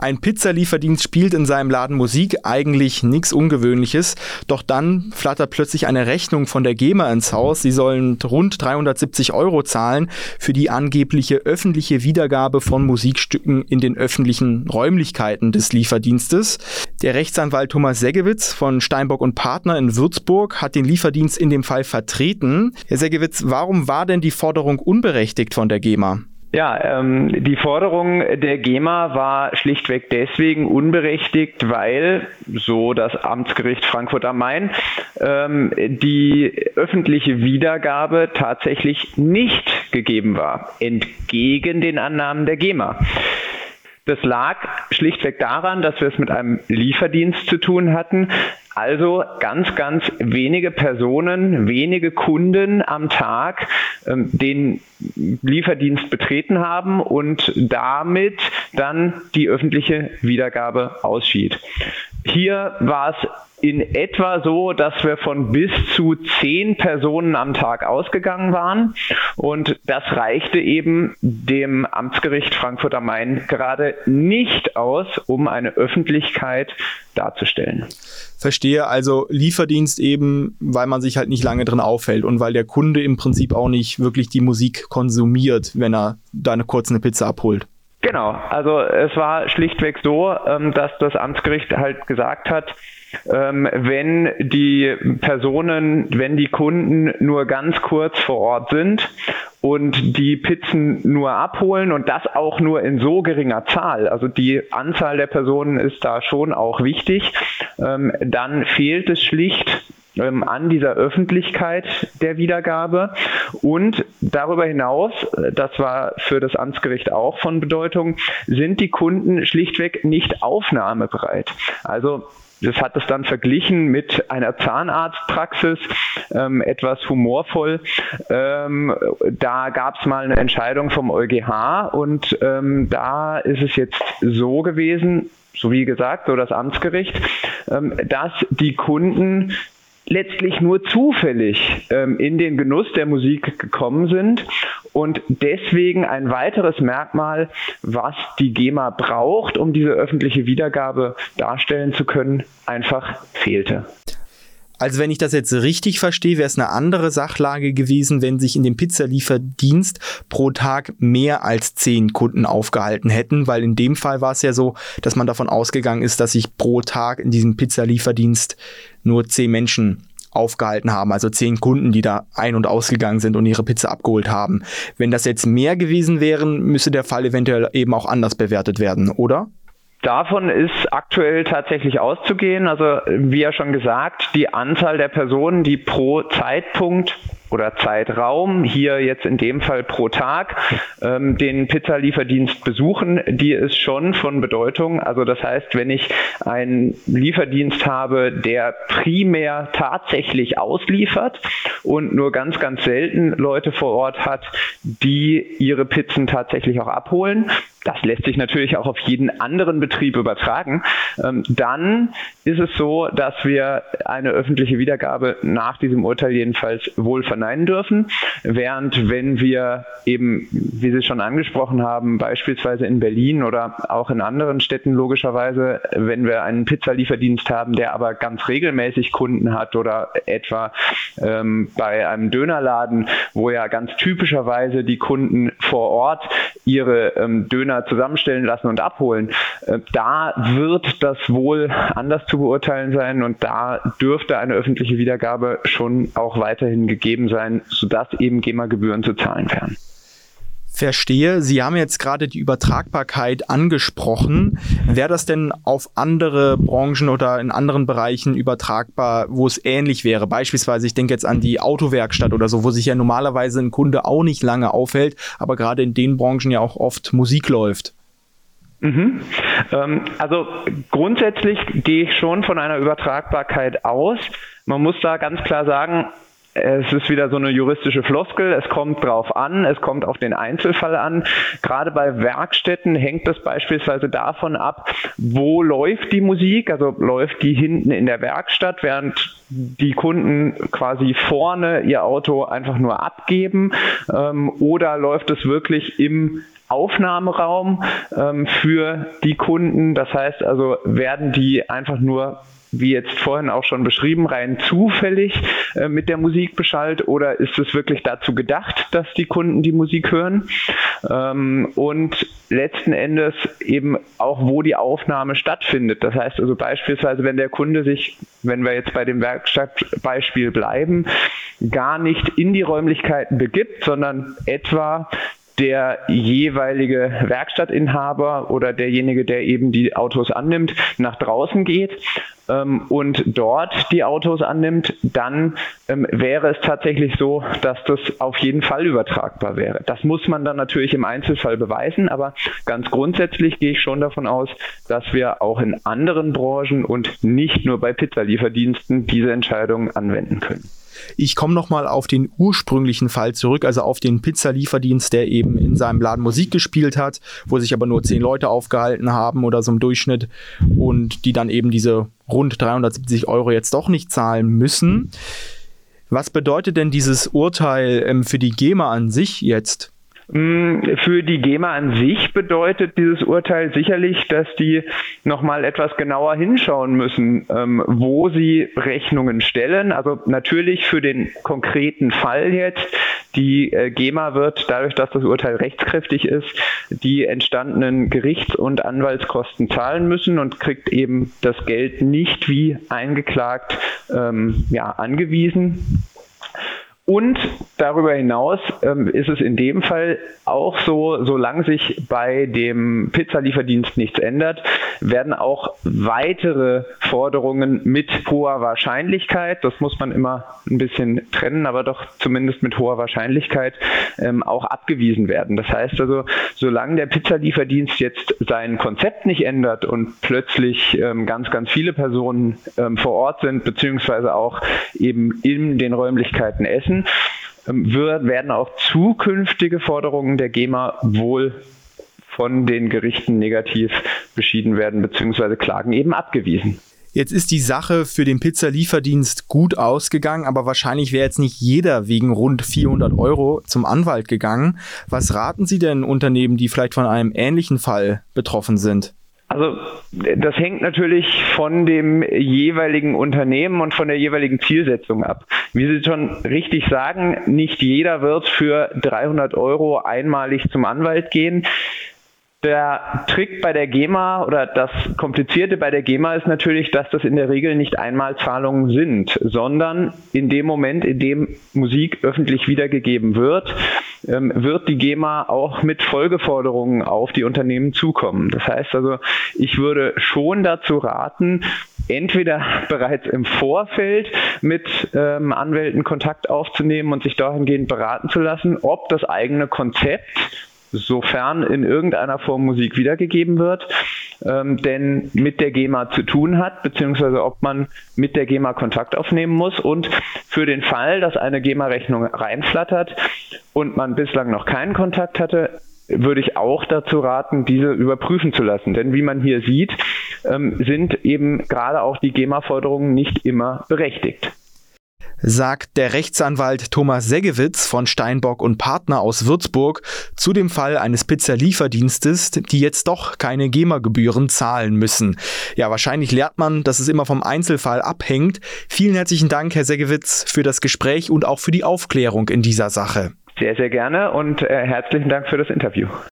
Ein Pizzalieferdienst spielt in seinem Laden Musik, eigentlich nichts Ungewöhnliches. Doch dann flattert plötzlich eine Rechnung von der GEMA ins Haus. Sie sollen rund 370 Euro zahlen für die angebliche öffentliche Wiedergabe von Musikstücken in den öffentlichen Räumlichkeiten des Lieferdienstes. Der Rechtsanwalt Thomas Seggewitz von Steinbock und Partner in Würzburg hat den Lieferdienst in dem Fall vertreten. Herr Seggewitz, warum war denn die Forderung unberechtigt von der GEMA? Ja, ähm, die Forderung der GEMA war schlichtweg deswegen unberechtigt, weil, so das Amtsgericht Frankfurt am Main, ähm, die öffentliche Wiedergabe tatsächlich nicht gegeben war, entgegen den Annahmen der GEMA. Das lag schlichtweg daran, dass wir es mit einem Lieferdienst zu tun hatten, also ganz, ganz wenige Personen, wenige Kunden am Tag ähm, den Lieferdienst betreten haben und damit dann die öffentliche Wiedergabe ausschied. Hier war es in etwa so, dass wir von bis zu zehn Personen am Tag ausgegangen waren. Und das reichte eben dem Amtsgericht Frankfurt am Main gerade nicht aus, um eine Öffentlichkeit darzustellen. Verstehe also Lieferdienst eben, weil man sich halt nicht lange drin aufhält und weil der Kunde im Prinzip auch nicht wirklich die Musik konsumiert, wenn er da eine kurze Pizza abholt. Genau, also es war schlichtweg so, ähm, dass das Amtsgericht halt gesagt hat, ähm, wenn die Personen, wenn die Kunden nur ganz kurz vor Ort sind und die Pizzen nur abholen und das auch nur in so geringer Zahl, also die Anzahl der Personen ist da schon auch wichtig, ähm, dann fehlt es schlicht ähm, an dieser Öffentlichkeit der Wiedergabe. Und darüber hinaus, äh, das war für das Amtsgericht auch von Bedeutung, sind die Kunden schlichtweg nicht aufnahmebereit. Also das hat es dann verglichen mit einer Zahnarztpraxis, ähm, etwas humorvoll. Ähm, da gab es mal eine Entscheidung vom EuGH und ähm, da ist es jetzt so gewesen, so wie gesagt, so das Amtsgericht, ähm, dass die Kunden letztlich nur zufällig ähm, in den Genuss der Musik gekommen sind und deswegen ein weiteres Merkmal, was die GEMA braucht, um diese öffentliche Wiedergabe darstellen zu können, einfach fehlte. Also wenn ich das jetzt richtig verstehe, wäre es eine andere Sachlage gewesen, wenn sich in dem Pizzalieferdienst pro Tag mehr als zehn Kunden aufgehalten hätten, weil in dem Fall war es ja so, dass man davon ausgegangen ist, dass sich pro Tag in diesem Pizzalieferdienst nur zehn Menschen aufgehalten haben, also zehn Kunden, die da ein- und ausgegangen sind und ihre Pizza abgeholt haben. Wenn das jetzt mehr gewesen wären, müsste der Fall eventuell eben auch anders bewertet werden, oder? Davon ist aktuell tatsächlich auszugehen. Also wie ja schon gesagt, die Anzahl der Personen, die pro Zeitpunkt oder Zeitraum, hier jetzt in dem Fall pro Tag, ähm, den Pizzalieferdienst besuchen, die ist schon von Bedeutung. Also das heißt, wenn ich einen Lieferdienst habe, der primär tatsächlich ausliefert und nur ganz, ganz selten Leute vor Ort hat, die ihre Pizzen tatsächlich auch abholen, das lässt sich natürlich auch auf jeden anderen Betrieb übertragen, ähm, dann ist es so, dass wir eine öffentliche Wiedergabe nach diesem Urteil jedenfalls wohl verneinen dürfen. Während wenn wir eben, wie Sie schon angesprochen haben, beispielsweise in Berlin oder auch in anderen Städten logischerweise, wenn wir einen Pizzalieferdienst haben, der aber ganz regelmäßig Kunden hat oder etwa ähm, bei einem Dönerladen, wo ja ganz typischerweise die Kunden vor Ort ihre ähm, Döner zusammenstellen lassen und abholen. Äh, da wird das wohl anders zu beurteilen sein und da dürfte eine öffentliche Wiedergabe schon auch weiterhin gegeben sein, sodass eben GEMA-Gebühren zu zahlen wären. Verstehe. Sie haben jetzt gerade die Übertragbarkeit angesprochen. Wäre das denn auf andere Branchen oder in anderen Bereichen übertragbar, wo es ähnlich wäre? Beispielsweise, ich denke jetzt an die Autowerkstatt oder so, wo sich ja normalerweise ein Kunde auch nicht lange aufhält, aber gerade in den Branchen ja auch oft Musik läuft. Mhm. Ähm, also grundsätzlich gehe ich schon von einer Übertragbarkeit aus. Man muss da ganz klar sagen, es ist wieder so eine juristische Floskel. Es kommt drauf an. Es kommt auf den Einzelfall an. Gerade bei Werkstätten hängt das beispielsweise davon ab, wo läuft die Musik? Also läuft die hinten in der Werkstatt, während die Kunden quasi vorne ihr Auto einfach nur abgeben? Ähm, oder läuft es wirklich im Aufnahmeraum ähm, für die Kunden. Das heißt also, werden die einfach nur wie jetzt vorhin auch schon beschrieben, rein zufällig äh, mit der Musik beschallt oder ist es wirklich dazu gedacht, dass die Kunden die Musik hören? Ähm, und letzten Endes eben auch, wo die Aufnahme stattfindet. Das heißt also beispielsweise, wenn der Kunde sich, wenn wir jetzt bei dem Werkstattbeispiel bleiben, gar nicht in die Räumlichkeiten begibt, sondern etwa der jeweilige Werkstattinhaber oder derjenige, der eben die Autos annimmt, nach draußen geht ähm, und dort die Autos annimmt, dann ähm, wäre es tatsächlich so, dass das auf jeden Fall übertragbar wäre. Das muss man dann natürlich im Einzelfall beweisen, aber ganz grundsätzlich gehe ich schon davon aus, dass wir auch in anderen Branchen und nicht nur bei Pizzalieferdiensten diese Entscheidungen anwenden können. Ich komme nochmal auf den ursprünglichen Fall zurück, also auf den Pizzalieferdienst, der eben in seinem Laden Musik gespielt hat, wo sich aber nur zehn Leute aufgehalten haben oder so im Durchschnitt und die dann eben diese rund 370 Euro jetzt doch nicht zahlen müssen. Was bedeutet denn dieses Urteil ähm, für die GEMA an sich jetzt? Mm, für die GEMA an sich bedeutet dieses Urteil sicherlich, dass die nochmal etwas genauer hinschauen müssen, ähm, wo sie Rechnungen stellen. Also natürlich für den konkreten Fall jetzt. Die äh, GEMA wird dadurch, dass das Urteil rechtskräftig ist, die entstandenen Gerichts- und Anwaltskosten zahlen müssen und kriegt eben das Geld nicht wie eingeklagt ähm, ja, angewiesen. Und darüber hinaus ähm, ist es in dem Fall auch so, solange sich bei dem Pizzalieferdienst nichts ändert, werden auch weitere Forderungen mit hoher Wahrscheinlichkeit, das muss man immer ein bisschen trennen, aber doch zumindest mit hoher Wahrscheinlichkeit ähm, auch abgewiesen werden. Das heißt also, solange der Pizzalieferdienst jetzt sein Konzept nicht ändert und plötzlich ähm, ganz, ganz viele Personen ähm, vor Ort sind, beziehungsweise auch eben in den Räumlichkeiten essen, ähm, wird, werden auch zukünftige Forderungen der GEMA wohl von den Gerichten negativ beschieden werden, beziehungsweise Klagen eben abgewiesen. Jetzt ist die Sache für den Pizzalieferdienst gut ausgegangen, aber wahrscheinlich wäre jetzt nicht jeder wegen rund 400 Euro zum Anwalt gegangen. Was raten Sie denn Unternehmen, die vielleicht von einem ähnlichen Fall betroffen sind? Also das hängt natürlich von dem jeweiligen Unternehmen und von der jeweiligen Zielsetzung ab. Wie Sie schon richtig sagen, nicht jeder wird für 300 Euro einmalig zum Anwalt gehen. Der Trick bei der GEMA oder das Komplizierte bei der GEMA ist natürlich, dass das in der Regel nicht Einmalzahlungen sind, sondern in dem Moment, in dem Musik öffentlich wiedergegeben wird, ähm, wird die GEMA auch mit Folgeforderungen auf die Unternehmen zukommen. Das heißt also, ich würde schon dazu raten, entweder bereits im Vorfeld mit ähm, Anwälten Kontakt aufzunehmen und sich dahingehend beraten zu lassen, ob das eigene Konzept sofern in irgendeiner Form Musik wiedergegeben wird, ähm, denn mit der GEMA zu tun hat, beziehungsweise ob man mit der GEMA Kontakt aufnehmen muss. Und für den Fall, dass eine GEMA-Rechnung reinflattert und man bislang noch keinen Kontakt hatte, würde ich auch dazu raten, diese überprüfen zu lassen. Denn wie man hier sieht, ähm, sind eben gerade auch die GEMA-Forderungen nicht immer berechtigt sagt der Rechtsanwalt Thomas Seggewitz von Steinbock und Partner aus Würzburg zu dem Fall eines Pizzalieferdienstes, die jetzt doch keine GEMA-Gebühren zahlen müssen. Ja, wahrscheinlich lernt man, dass es immer vom Einzelfall abhängt. Vielen herzlichen Dank, Herr Seggewitz, für das Gespräch und auch für die Aufklärung in dieser Sache. Sehr, sehr gerne und äh, herzlichen Dank für das Interview.